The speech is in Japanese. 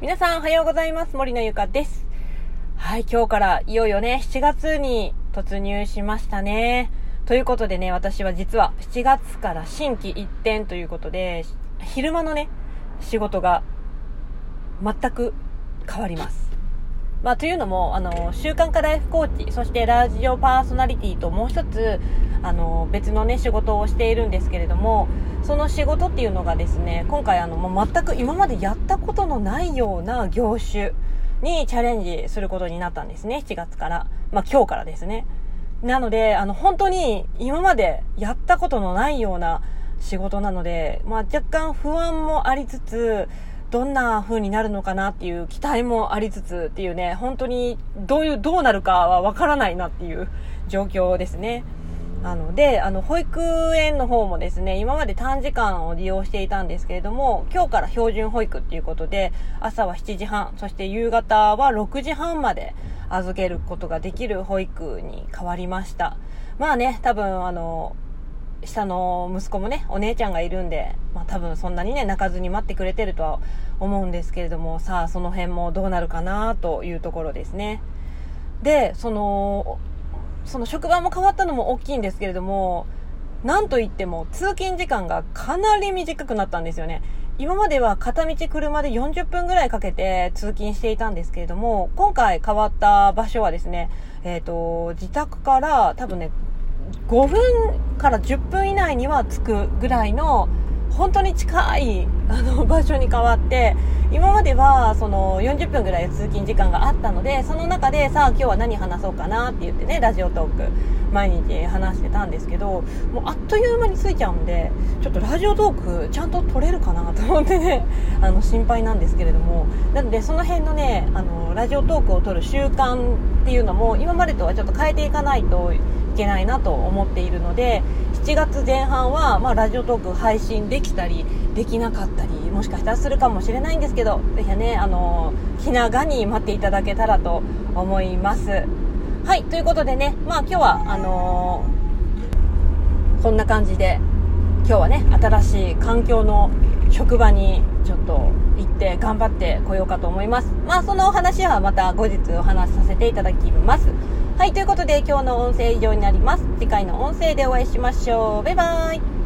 皆さんおはようございます。森のゆかです。はい、今日からいよいよね、7月に突入しましたね。ということでね、私は実は7月から新規一転ということで、昼間のね、仕事が全く変わります。まあ、というのも、あの、習慣化ライフコーチ、そしてラジオパーソナリティともう一つ、あの、別のね、仕事をしているんですけれども、その仕事っていうのがですね、今回あの、もう全く今までやったことのないような業種にチャレンジすることになったんですね、7月から。まあ、今日からですね。なので、あの、本当に今までやったことのないような仕事なので、まあ、若干不安もありつつ、どんな風になるのかなっていう期待もありつつっていうね、本当にどういう、どうなるかはわからないなっていう状況ですね。なので、あの、保育園の方もですね、今まで短時間を利用していたんですけれども、今日から標準保育っていうことで、朝は7時半、そして夕方は6時半まで預けることができる保育に変わりました。まあね、多分、あの、下の息子もね、お姉ちゃんがいるんで、多分そんなにね、泣かずに待ってくれてるとは思うんですけれども、さあその辺もどうなるかなというところですね。で、その、その職場も変わったのも大きいんですけれども、なんといっても通勤時間がかなり短くなったんですよね。今までは片道車で40分ぐらいかけて通勤していたんですけれども、今回変わった場所はですね、えっ、ー、と、自宅から多分ね、5分から10分以内には着くぐらいの本当に近いあの 場所に変わって今まではその40分ぐらい通勤時間があったのでその中でさあ今日は何話そうかなって言ってねラジオトーク毎日話してたんですけどもうあっという間に着いちゃうんでちょっとラジオトークちゃんと撮れるかなと思ってね あの心配なんですけれども。なのでその辺のねあのラジオトークを撮る習慣っていうのも今までとはちょっと変えていかないといけないなと思っているので7月前半は、まあ、ラジオトーク配信できたりできなかったりもしかしたらするかもしれないんですけどぜひねあの気長に待っていただけたらと思います。はいということでねまあ今日はあのー、こんな感じで今日はね新しい環境の職場にちょっと行って頑張ってこようかと思います。まあそのお話はまた後日お話しさせていただきます。はい、ということで今日の音声以上になります。次回の音声でお会いしましょう。バイバーイ。